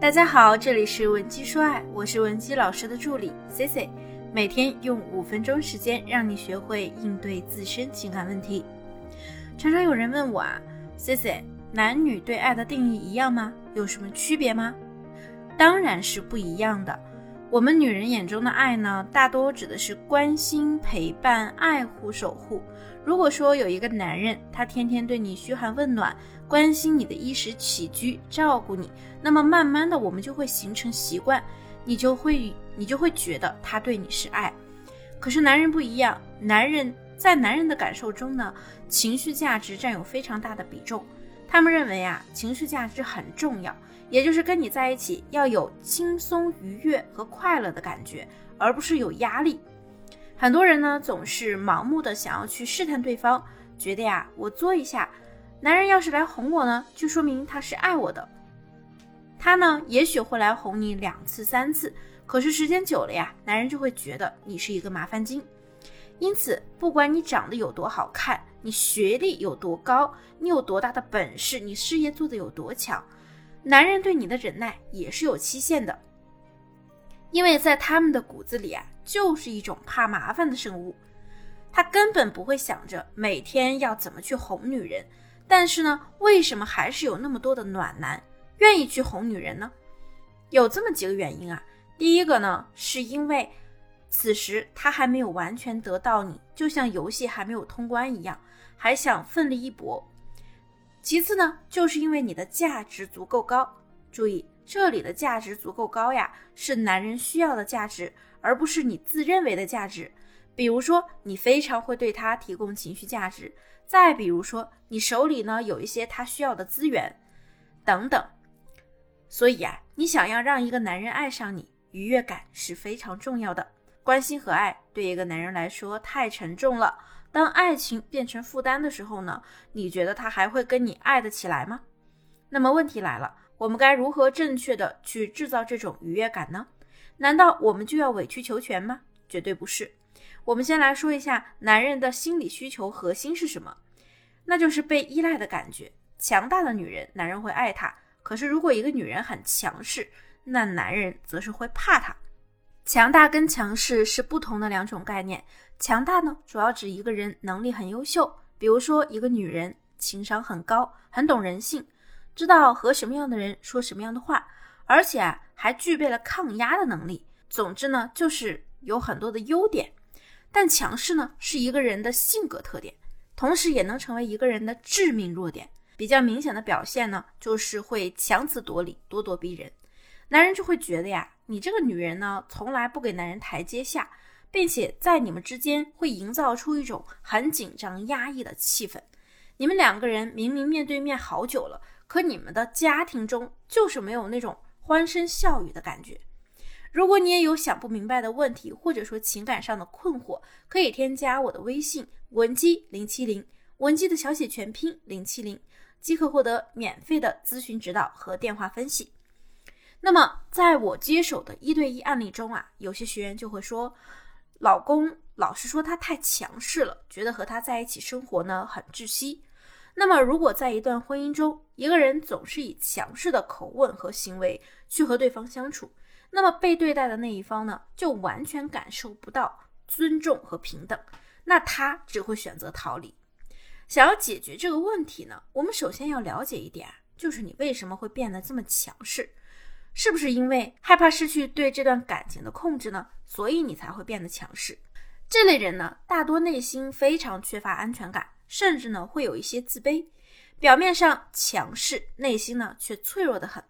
大家好，这里是文姬说爱，我是文姬老师的助理 C C，每天用五分钟时间让你学会应对自身情感问题。常常有人问我啊，C C，男女对爱的定义一样吗？有什么区别吗？当然是不一样的。我们女人眼中的爱呢，大多指的是关心、陪伴、爱护、守护。如果说有一个男人，他天天对你嘘寒问暖，关心你的衣食起居，照顾你，那么慢慢的我们就会形成习惯，你就会你就会觉得他对你是爱。可是男人不一样，男人在男人的感受中呢，情绪价值占有非常大的比重。他们认为啊，情绪价值很重要。也就是跟你在一起要有轻松愉悦和快乐的感觉，而不是有压力。很多人呢总是盲目的想要去试探对方，觉得呀我作一下，男人要是来哄我呢，就说明他是爱我的。他呢也许会来哄你两次三次，可是时间久了呀，男人就会觉得你是一个麻烦精。因此，不管你长得有多好看，你学历有多高，你有多大的本事，你事业做得有多强。男人对你的忍耐也是有期限的，因为在他们的骨子里啊，就是一种怕麻烦的生物，他根本不会想着每天要怎么去哄女人。但是呢，为什么还是有那么多的暖男愿意去哄女人呢？有这么几个原因啊。第一个呢，是因为此时他还没有完全得到你，就像游戏还没有通关一样，还想奋力一搏。其次呢，就是因为你的价值足够高。注意，这里的价值足够高呀，是男人需要的价值，而不是你自认为的价值。比如说，你非常会对他提供情绪价值；再比如说，你手里呢有一些他需要的资源，等等。所以啊，你想要让一个男人爱上你，愉悦感是非常重要的。关心和爱对一个男人来说太沉重了。当爱情变成负担的时候呢？你觉得他还会跟你爱得起来吗？那么问题来了，我们该如何正确的去制造这种愉悦感呢？难道我们就要委曲求全吗？绝对不是。我们先来说一下男人的心理需求核心是什么？那就是被依赖的感觉。强大的女人，男人会爱她；可是如果一个女人很强势，那男人则是会怕她。强大跟强势是不同的两种概念。强大呢，主要指一个人能力很优秀，比如说一个女人情商很高，很懂人性，知道和什么样的人说什么样的话，而且啊还具备了抗压的能力。总之呢，就是有很多的优点。但强势呢，是一个人的性格特点，同时也能成为一个人的致命弱点。比较明显的表现呢，就是会强词夺理，咄咄逼人。男人就会觉得呀，你这个女人呢，从来不给男人台阶下。并且在你们之间会营造出一种很紧张、压抑的气氛。你们两个人明明面对面好久了，可你们的家庭中就是没有那种欢声笑语的感觉。如果你也有想不明白的问题，或者说情感上的困惑，可以添加我的微信文姬零七零，文姬的小写全拼零七零，即可获得免费的咨询指导和电话分析。那么，在我接手的一对一案例中啊，有些学员就会说。老公老是说他太强势了，觉得和他在一起生活呢很窒息。那么，如果在一段婚姻中，一个人总是以强势的口吻和行为去和对方相处，那么被对待的那一方呢，就完全感受不到尊重和平等，那他只会选择逃离。想要解决这个问题呢，我们首先要了解一点，就是你为什么会变得这么强势。是不是因为害怕失去对这段感情的控制呢？所以你才会变得强势。这类人呢，大多内心非常缺乏安全感，甚至呢会有一些自卑。表面上强势，内心呢却脆弱的很。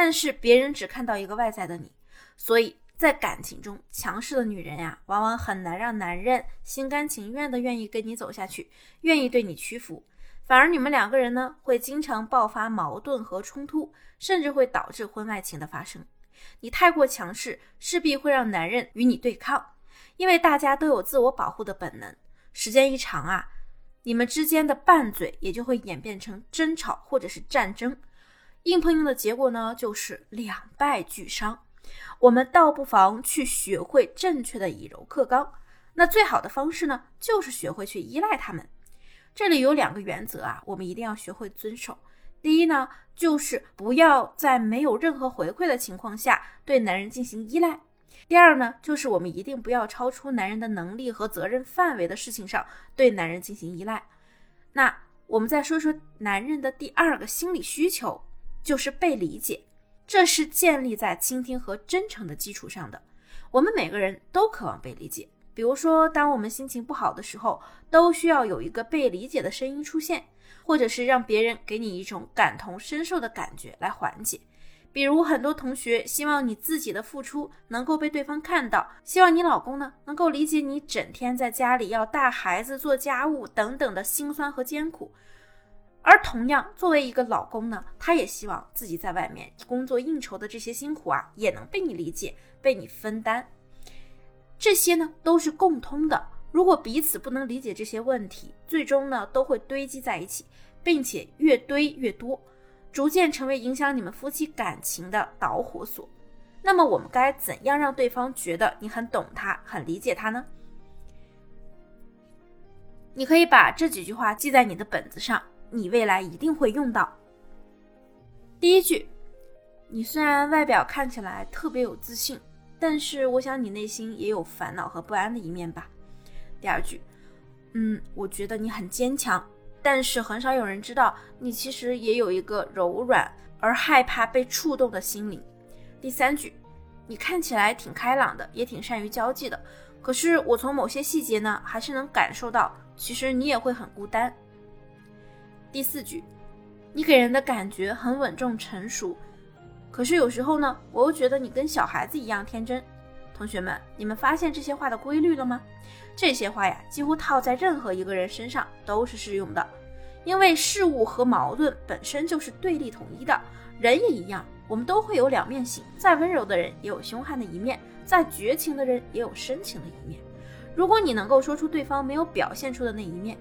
但是别人只看到一个外在的你，所以在感情中，强势的女人呀，往往很难让男人心甘情愿的愿意跟你走下去，愿意对你屈服。反而你们两个人呢，会经常爆发矛盾和冲突，甚至会导致婚外情的发生。你太过强势，势必会让男人与你对抗，因为大家都有自我保护的本能。时间一长啊，你们之间的拌嘴也就会演变成争吵或者是战争。硬碰硬的结果呢，就是两败俱伤。我们倒不妨去学会正确的以柔克刚。那最好的方式呢，就是学会去依赖他们。这里有两个原则啊，我们一定要学会遵守。第一呢，就是不要在没有任何回馈的情况下对男人进行依赖；第二呢，就是我们一定不要超出男人的能力和责任范围的事情上对男人进行依赖。那我们再说说男人的第二个心理需求，就是被理解。这是建立在倾听和真诚的基础上的。我们每个人都渴望被理解。比如说，当我们心情不好的时候，都需要有一个被理解的声音出现，或者是让别人给你一种感同身受的感觉来缓解。比如，很多同学希望你自己的付出能够被对方看到，希望你老公呢能够理解你整天在家里要带孩子、做家务等等的辛酸和艰苦。而同样，作为一个老公呢，他也希望自己在外面工作应酬的这些辛苦啊，也能被你理解、被你分担。这些呢都是共通的。如果彼此不能理解这些问题，最终呢都会堆积在一起，并且越堆越多，逐渐成为影响你们夫妻感情的导火索。那么我们该怎样让对方觉得你很懂他、很理解他呢？你可以把这几句话记在你的本子上，你未来一定会用到。第一句，你虽然外表看起来特别有自信。但是我想你内心也有烦恼和不安的一面吧。第二句，嗯，我觉得你很坚强，但是很少有人知道你其实也有一个柔软而害怕被触动的心灵。第三句，你看起来挺开朗的，也挺善于交际的，可是我从某些细节呢，还是能感受到，其实你也会很孤单。第四句，你给人的感觉很稳重成熟。可是有时候呢，我又觉得你跟小孩子一样天真。同学们，你们发现这些话的规律了吗？这些话呀，几乎套在任何一个人身上都是适用的。因为事物和矛盾本身就是对立统一的，人也一样，我们都会有两面性。再温柔的人也有凶悍的一面，再绝情的人也有深情的一面。如果你能够说出对方没有表现出的那一面，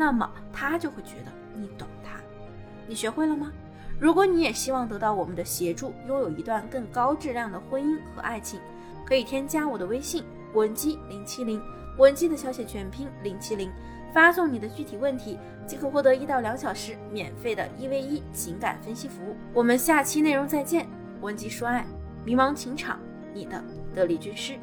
那么他就会觉得你懂他。你学会了吗？如果你也希望得到我们的协助，拥有一段更高质量的婚姻和爱情，可以添加我的微信文姬零七零，文姬的小写全拼零七零，发送你的具体问题，即可获得一到两小时免费的一 v 一情感分析服务。我们下期内容再见，文姬说爱，迷茫情场，你的得力军师。